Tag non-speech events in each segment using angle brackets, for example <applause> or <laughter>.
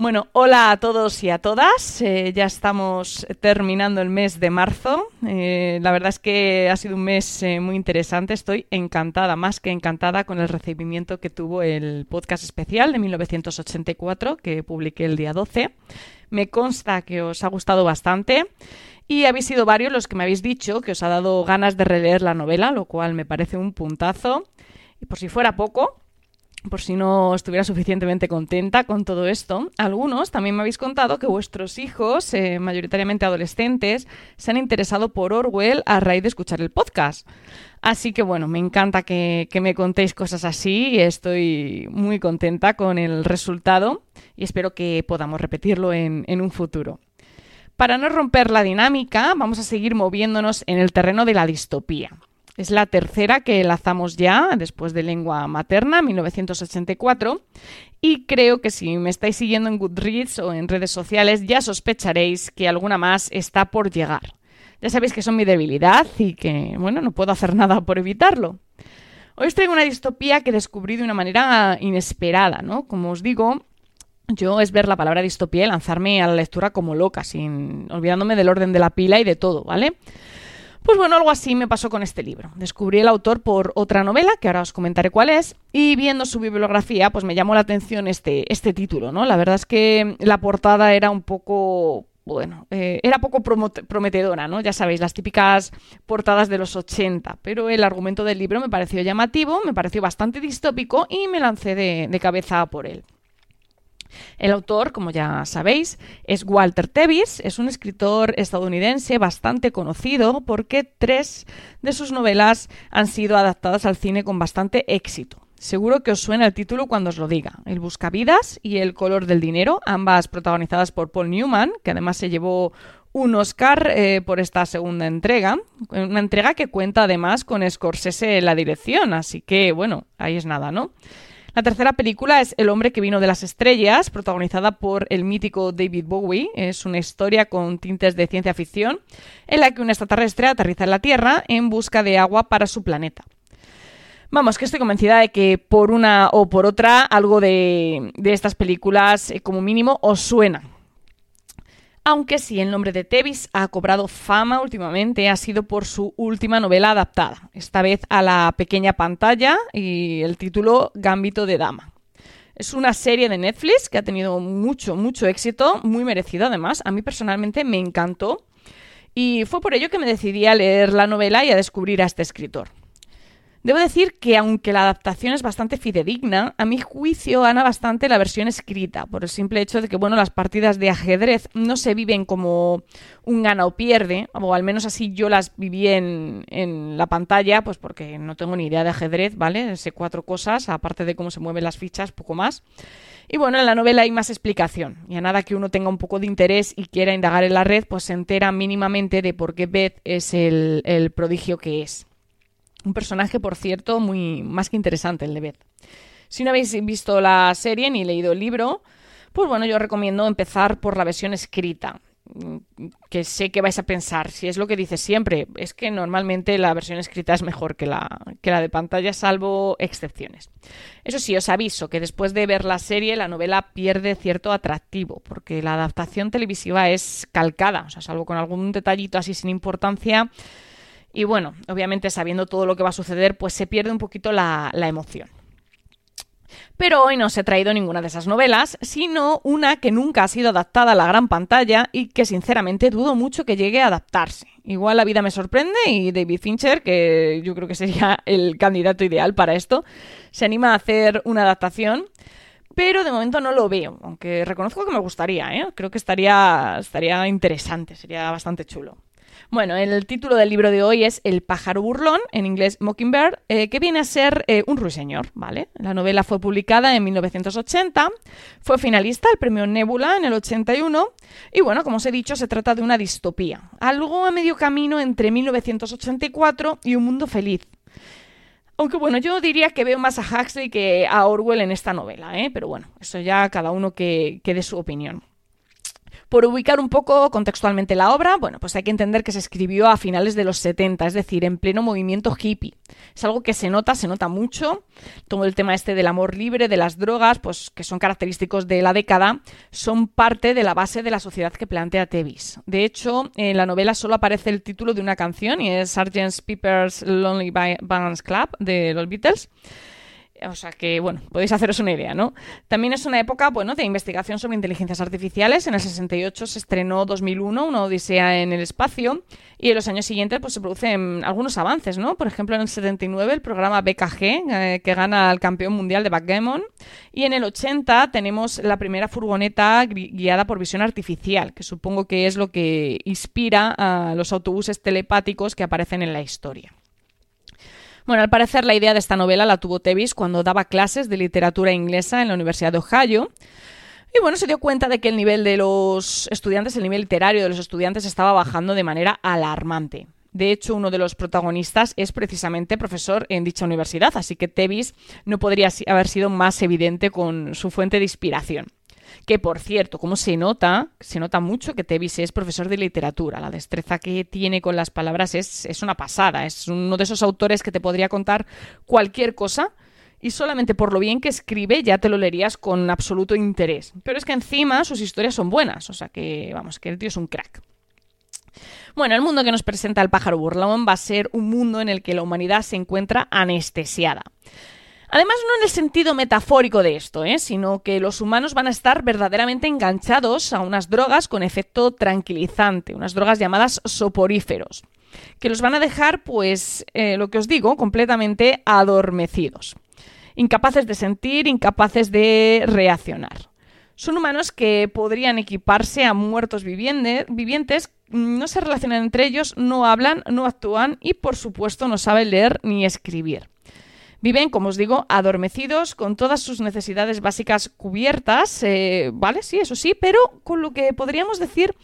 Bueno, hola a todos y a todas. Eh, ya estamos terminando el mes de marzo. Eh, la verdad es que ha sido un mes eh, muy interesante. Estoy encantada, más que encantada, con el recibimiento que tuvo el podcast especial de 1984 que publiqué el día 12. Me consta que os ha gustado bastante. Y habéis sido varios los que me habéis dicho que os ha dado ganas de releer la novela, lo cual me parece un puntazo. Y por si fuera poco, por si no estuviera suficientemente contenta con todo esto, algunos también me habéis contado que vuestros hijos, eh, mayoritariamente adolescentes, se han interesado por Orwell a raíz de escuchar el podcast. Así que bueno, me encanta que, me contéis cosas así y estoy muy contenta con el resultado y espero que podamos repetirlo en un futuro. Para no romper la dinámica, vamos a seguir moviéndonos en el terreno de la distopía. Es la tercera que lanzamos ya después de Lengua Materna, 1984. Y creo que si me estáis siguiendo en Goodreads o en redes sociales ya sospecharéis que alguna más está por llegar. Ya sabéis que son mi debilidad y que, bueno, no puedo hacer nada por evitarlo. Hoy os traigo una distopía que descubrí de una manera inesperada, ¿no? Como os digo, yo es ver la palabra distopía y lanzarme a la lectura como loca, sin olvidándome del orden de la pila y de todo, ¿vale? Pues bueno, algo así me pasó con este libro. Descubrí el autor por otra novela, que ahora os comentaré cuál es, y viendo su bibliografía, pues me llamó la atención este, este título, ¿no? La verdad es que la portada era un poco bueno, eh, era poco prometedora, ¿no? Ya sabéis, las típicas portadas de los 80, pero el argumento del libro me pareció llamativo, me pareció bastante distópico y me lancé de cabeza por él. El autor, como ya sabéis, es Walter Tevis, es un escritor estadounidense bastante conocido porque tres de sus novelas han sido adaptadas al cine con bastante éxito. Seguro que os suena el título cuando os lo diga. El Buscavidas y El color del dinero, ambas protagonizadas por Paul Newman, que además se llevó un Oscar eh, por esta segunda entrega, una entrega que cuenta además con Scorsese en la dirección, así que bueno, ahí es nada, ¿no? La tercera película es El hombre que vino de las estrellas, protagonizada por el mítico David Bowie. Es una historia con tintes de ciencia ficción en la que un extraterrestre aterriza en la Tierra en busca de agua para su planeta. Vamos, que estoy convencida de que por una o por otra algo de, estas películas, eh, como mínimo, os suena aunque sí el nombre de Tevis ha cobrado fama últimamente ha sido por su última novela adaptada, esta vez a la pequeña pantalla y el título Gambito de Dama. Es una serie de Netflix que ha tenido mucho, mucho éxito, muy merecido además. A mí personalmente me encantó y fue por ello que me decidí a leer la novela y a descubrir a este escritor. Debo decir que aunque la adaptación es bastante fidedigna, a mi juicio gana bastante la versión escrita, por el simple hecho de que bueno, las partidas de ajedrez no se viven como un gana o pierde, o al menos así yo las viví en, en la pantalla, pues porque no tengo ni idea de ajedrez, ¿vale? Sé cuatro cosas, aparte de cómo se mueven las fichas, poco más. Y bueno, en la novela hay más explicación. Y a nada que uno tenga un poco de interés y quiera indagar en la red, pues se entera mínimamente de por qué Beth es el, el prodigio que es. Un personaje, por cierto, muy más que interesante, el de Beth. Si no habéis visto la serie ni leído el libro, pues bueno, yo recomiendo empezar por la versión escrita. Que sé que vais a pensar, si es lo que dice siempre, es que normalmente la versión escrita es mejor que la, que la de pantalla, salvo excepciones. Eso sí, os aviso que después de ver la serie, la novela pierde cierto atractivo, porque la adaptación televisiva es calcada, o sea, salvo con algún detallito así sin importancia, y bueno, obviamente sabiendo todo lo que va a suceder, pues se pierde un poquito la, emoción. Pero hoy no os he traído ninguna de esas novelas, sino una que nunca ha sido adaptada a la gran pantalla y que sinceramente dudo mucho que llegue a adaptarse. Igual la vida me sorprende y David Fincher, que yo creo que sería <laughs> el candidato ideal para esto, se anima a hacer una adaptación, pero de momento no lo veo, aunque reconozco que me gustaría, ¿eh? creo que estaría, estaría interesante, sería bastante chulo. Bueno, el título del libro de hoy es El pájaro burlón, en inglés Mockingbird, eh, que viene a ser eh, un ruiseñor, ¿vale? La novela fue publicada en 1980, fue finalista al premio Nebula en el 81 y bueno, como os he dicho, se trata de una distopía, algo a medio camino entre 1984 y Un mundo feliz. Aunque bueno, yo diría que veo más a Huxley que a Orwell en esta novela, ¿eh? pero bueno, eso ya cada uno que, que dé su opinión. Por ubicar un poco contextualmente la obra, bueno, pues hay que entender que se escribió a finales de los 70, es decir, en pleno movimiento hippie. Es algo que se nota, se nota mucho. Todo el tema este del amor libre, de las drogas, pues que son característicos de la década, son parte de la base de la sociedad que plantea Tevis. De hecho, en la novela solo aparece el título de una canción y es Sgt. Pepper's Lonely Bands Club de los Beatles. O sea que, bueno, podéis haceros una idea, ¿no? También es una época, bueno, de investigación sobre inteligencias artificiales. En el 68 se estrenó 2001, una odisea en el espacio, y en los años siguientes pues se producen algunos avances, ¿no? Por ejemplo, en el 79 el programa BKG, eh, que gana al campeón mundial de backgammon, y en el 80 tenemos la primera furgoneta guiada por visión artificial, que supongo que es lo que inspira a los autobuses telepáticos que aparecen en la historia. Bueno, al parecer la idea de esta novela la tuvo Tevis cuando daba clases de literatura inglesa en la Universidad de Ohio. Y bueno, se dio cuenta de que el nivel de los estudiantes, el nivel literario de los estudiantes estaba bajando de manera alarmante. De hecho, uno de los protagonistas es precisamente profesor en dicha universidad, así que Tevis no podría haber sido más evidente con su fuente de inspiración. Que por cierto, como se nota, se nota mucho que Tevis es profesor de literatura. La destreza que tiene con las palabras es, es una pasada. Es uno de esos autores que te podría contar cualquier cosa y solamente por lo bien que escribe ya te lo leerías con absoluto interés. Pero es que encima sus historias son buenas, o sea que, vamos, que el tío es un crack. Bueno, el mundo que nos presenta el pájaro burlón va a ser un mundo en el que la humanidad se encuentra anestesiada. Además, no en el sentido metafórico de esto, ¿eh? sino que los humanos van a estar verdaderamente enganchados a unas drogas con efecto tranquilizante, unas drogas llamadas soporíferos, que los van a dejar, pues, eh, lo que os digo, completamente adormecidos, incapaces de sentir, incapaces de reaccionar. Son humanos que podrían equiparse a muertos vivientes, no se relacionan entre ellos, no hablan, no actúan y, por supuesto, no saben leer ni escribir. Viven, como os digo, adormecidos, con todas sus necesidades básicas cubiertas, eh, ¿vale? Sí, eso sí, pero con lo que podríamos decir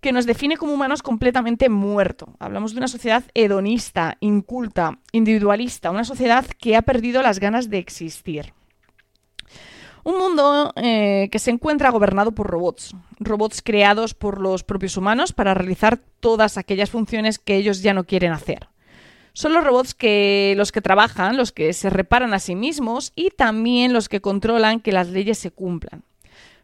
que nos define como humanos completamente muerto. Hablamos de una sociedad hedonista, inculta, individualista, una sociedad que ha perdido las ganas de existir. Un mundo eh, que se encuentra gobernado por robots, robots creados por los propios humanos para realizar todas aquellas funciones que ellos ya no quieren hacer. Son los robots que los que trabajan, los que se reparan a sí mismos y también los que controlan que las leyes se cumplan.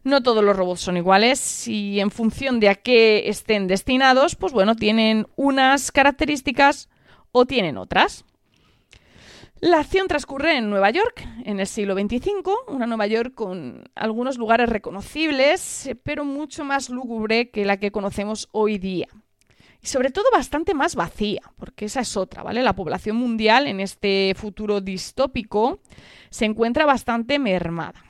No todos los robots son iguales y en función de a qué estén destinados, pues bueno, tienen unas características o tienen otras. La acción transcurre en Nueva York, en el siglo XXV, una Nueva York con algunos lugares reconocibles, pero mucho más lúgubre que la que conocemos hoy día sobre todo bastante más vacía, porque esa es otra, ¿vale? La población mundial en este futuro distópico se encuentra bastante mermada.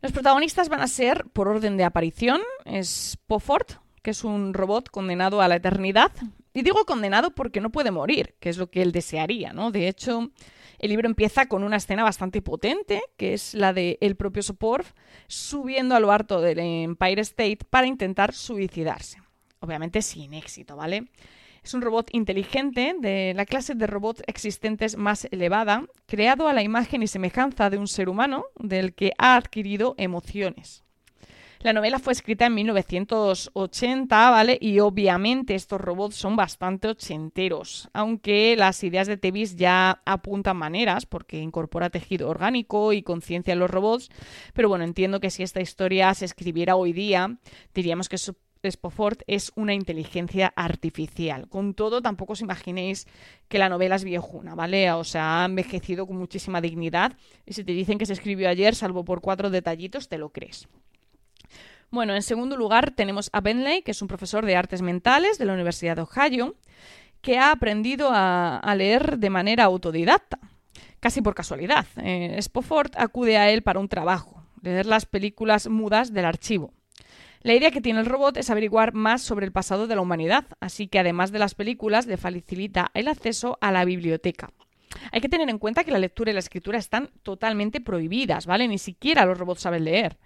Los protagonistas van a ser, por orden de aparición, es Pofort, que es un robot condenado a la eternidad. Y digo condenado porque no puede morir, que es lo que él desearía, ¿no? De hecho, el libro empieza con una escena bastante potente, que es la de el propio Soporf subiendo a lo harto del Empire State para intentar suicidarse obviamente sin éxito, ¿vale? Es un robot inteligente de la clase de robots existentes más elevada, creado a la imagen y semejanza de un ser humano del que ha adquirido emociones. La novela fue escrita en 1980, ¿vale? Y obviamente estos robots son bastante ochenteros, aunque las ideas de Tevis ya apuntan maneras, porque incorpora tejido orgánico y conciencia en los robots. Pero bueno, entiendo que si esta historia se escribiera hoy día, diríamos que es Spofford es una inteligencia artificial. Con todo, tampoco os imaginéis que la novela es viejuna, ¿vale? O sea, ha envejecido con muchísima dignidad y si te dicen que se escribió ayer, salvo por cuatro detallitos, te lo crees. Bueno, en segundo lugar tenemos a Bentley, que es un profesor de artes mentales de la Universidad de Ohio, que ha aprendido a, leer de manera autodidacta, casi por casualidad. Eh, acude a él para un trabajo, leer las películas mudas del archivo. La idea que tiene el robot es averiguar más sobre el pasado de la humanidad, así que además de las películas le facilita el acceso a la biblioteca. Hay que tener en cuenta que la lectura y la escritura están totalmente prohibidas, ¿vale? Ni siquiera los robots saben leer.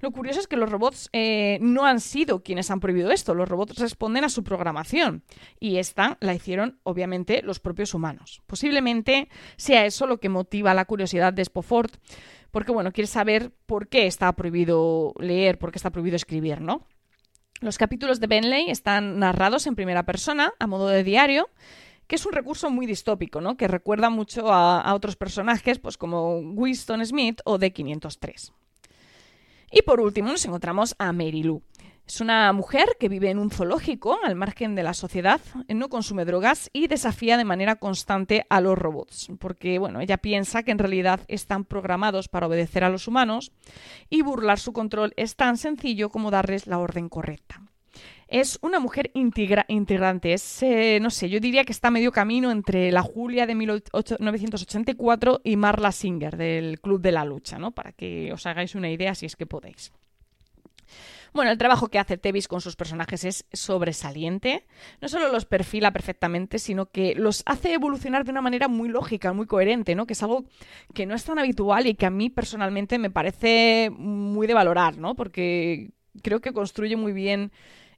Lo curioso es que los robots eh, no han sido quienes han prohibido esto, los robots responden a su programación y esta la hicieron obviamente los propios humanos. Posiblemente sea eso lo que motiva la curiosidad de Spofford, porque bueno, quiere saber por qué está prohibido leer, por qué está prohibido escribir, ¿no? Los capítulos de Benley están narrados en primera persona, a modo de diario, que es un recurso muy distópico, ¿no? Que recuerda mucho a, a otros personajes, pues como Winston Smith o D503. Y por último nos encontramos a Mary Lou. Es una mujer que vive en un zoológico al margen de la sociedad, no consume drogas y desafía de manera constante a los robots, porque bueno, ella piensa que en realidad están programados para obedecer a los humanos y burlar su control es tan sencillo como darles la orden correcta. Es una mujer integrante, es, eh, no sé, yo diría que está a medio camino entre la Julia de 1984 y Marla Singer del Club de la Lucha, ¿no? Para que os hagáis una idea si es que podéis. Bueno, el trabajo que hace Tevis con sus personajes es sobresaliente. No solo los perfila perfectamente, sino que los hace evolucionar de una manera muy lógica, muy coherente, ¿no? Que es algo que no es tan habitual y que a mí personalmente me parece muy de valorar, ¿no? Porque creo que construye muy bien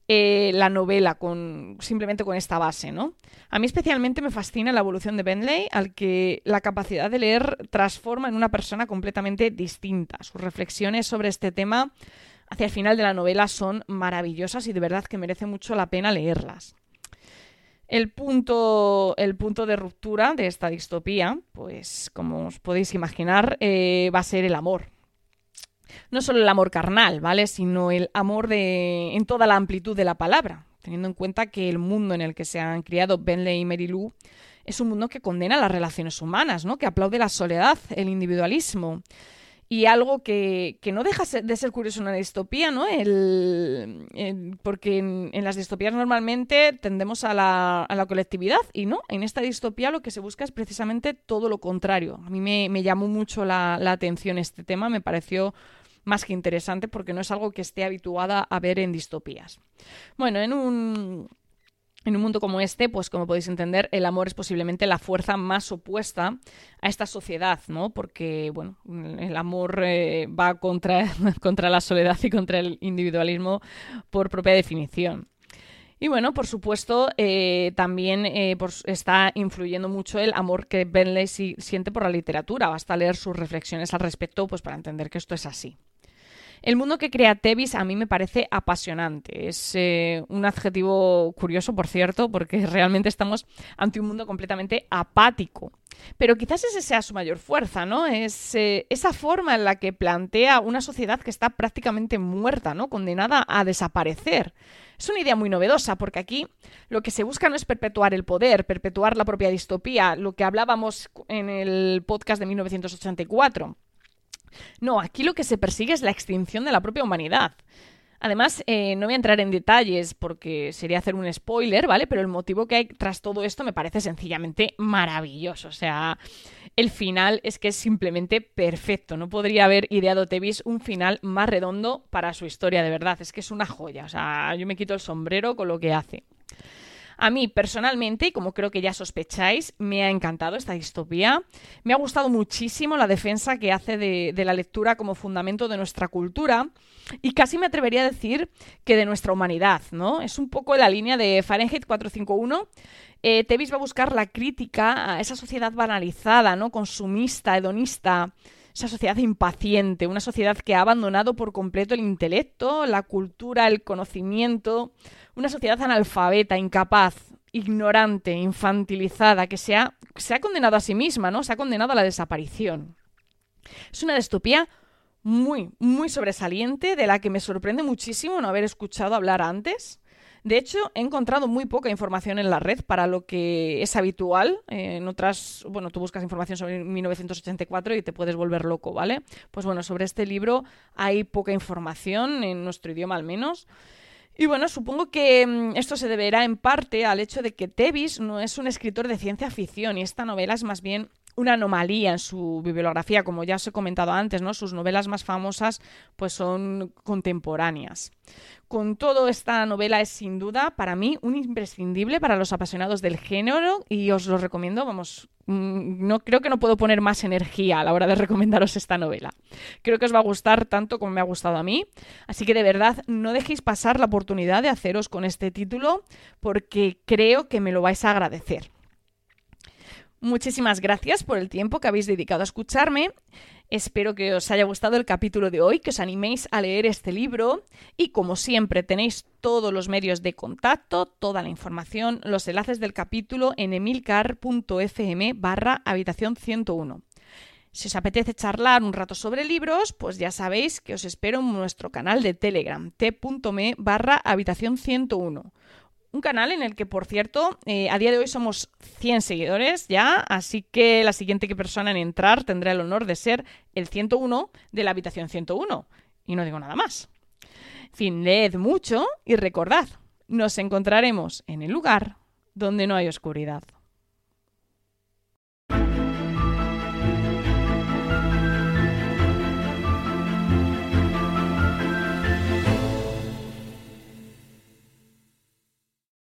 eh, la novela con simplemente con esta base, ¿no? A mí especialmente me fascina la evolución de Bentley, al que la capacidad de leer transforma en una persona completamente distinta. Sus reflexiones sobre este tema hacia el final de la novela son maravillosas y de verdad que merece mucho la pena leerlas. El punto, el punto de ruptura de esta distopía, pues como os podéis imaginar, eh, va a ser el amor. No solo el amor carnal, ¿vale? Sino el amor de, en toda la amplitud de la palabra, teniendo en cuenta que el mundo en el que se han criado Benley y Mary Lou es un mundo que condena las relaciones humanas, ¿no? Que aplaude la soledad, el individualismo y algo que, no deja de ser curioso en una distopía, ¿no? El, porque en, las distopías normalmente tendemos a la, a la, colectividad y no, en esta distopía lo que se busca es precisamente todo lo contrario. A mí me, llamó mucho la, la, atención este tema, me pareció más que interesante porque no es algo que esté habituada a ver en distopías. Bueno, en un en un mundo como este, pues como podéis entender, el amor es posiblemente la fuerza más opuesta a esta sociedad, ¿no? Porque, bueno, el amor eh, va contra, <laughs> contra la soledad y contra el individualismo por propia definición. Y bueno, por supuesto, eh, también eh, está influyendo mucho el amor que Benley siente por la literatura. Basta leer sus reflexiones al respecto pues, para entender que esto es así. El mundo que crea Tevis a mí me parece apasionante. Es eh, un adjetivo curioso, por cierto, porque <laughs> realmente estamos ante un mundo completamente apático. Pero quizás esa sea su mayor fuerza, ¿no? Es eh, esa forma en la que plantea una sociedad que está prácticamente muerta, ¿no? Condenada a desaparecer. Es una idea muy novedosa, porque aquí lo que se busca no es perpetuar el poder, perpetuar la propia distopía, lo que hablábamos en el podcast de 1984. No, aquí lo que se persigue es la extinción de la propia humanidad. Además, eh, no voy a entrar en detalles porque sería hacer un spoiler, ¿vale? Pero el motivo que hay tras todo esto me parece sencillamente maravilloso. O sea, el final es que es simplemente perfecto. No podría haber ideado Tevis un final más redondo para su historia, de verdad. Es que es una joya. O sea, yo me quito el sombrero con lo que hace. A mí personalmente, y como creo que ya sospecháis, me ha encantado esta distopía. Me ha gustado muchísimo la defensa que hace de, la lectura como fundamento de nuestra cultura y casi me atrevería a decir que de nuestra humanidad, ¿no? Es un poco la línea de Fahrenheit 451. Eh, Tevis va a buscar la crítica a esa sociedad banalizada, ¿no? Consumista, hedonista esa sociedad impaciente, una sociedad que ha abandonado por completo el intelecto, la cultura, el conocimiento, una sociedad analfabeta, incapaz, ignorante, infantilizada, que se ha, se ha condenado a sí misma, ¿no? Se ha condenado a la desaparición. Es una distopía muy, muy sobresaliente, de la que me sorprende muchísimo no haber escuchado hablar antes. De hecho, he encontrado muy poca información en la red para lo que es habitual. Eh, en otras, bueno, tú buscas información sobre 1984 y te puedes volver loco, ¿vale? Pues bueno, sobre este libro hay poca información, en nuestro idioma al menos. Y bueno, supongo que mm, esto se deberá en parte al hecho de que Tevis no es un escritor de ciencia ficción y esta novela es más bien una anomalía en su bibliografía, como ya os he comentado antes, ¿no? Sus novelas más famosas pues son contemporáneas. Con todo, esta novela es sin duda para mí un imprescindible para los apasionados del género y os lo recomiendo, vamos, mm, no creo que no puedo poner más energía a la hora de recomendaros esta novela. Creo que os va a gustar tanto como me ha gustado a mí, así que de verdad no dejéis pasar la oportunidad de haceros con este título porque creo que me lo vais a agradecer. Muchísimas gracias por el tiempo que habéis dedicado a escucharme. Espero que os haya gustado el capítulo de hoy, que os animéis a leer este libro y como siempre tenéis todos los medios de contacto, toda la información, los enlaces del capítulo en emilcar.fm barra habitación 101. Si os apetece charlar un rato sobre libros, pues ya sabéis que os espero en nuestro canal de Telegram, t.me barra habitación 101 un canal en el que, por cierto, eh, a día de hoy somos 100 seguidores ya, así que la siguiente persona en entrar tendrá el honor de ser el 101 de la habitación 101. Y no digo nada más. En fin, leed mucho y recordad, nos encontraremos en el lugar donde no hay oscuridad.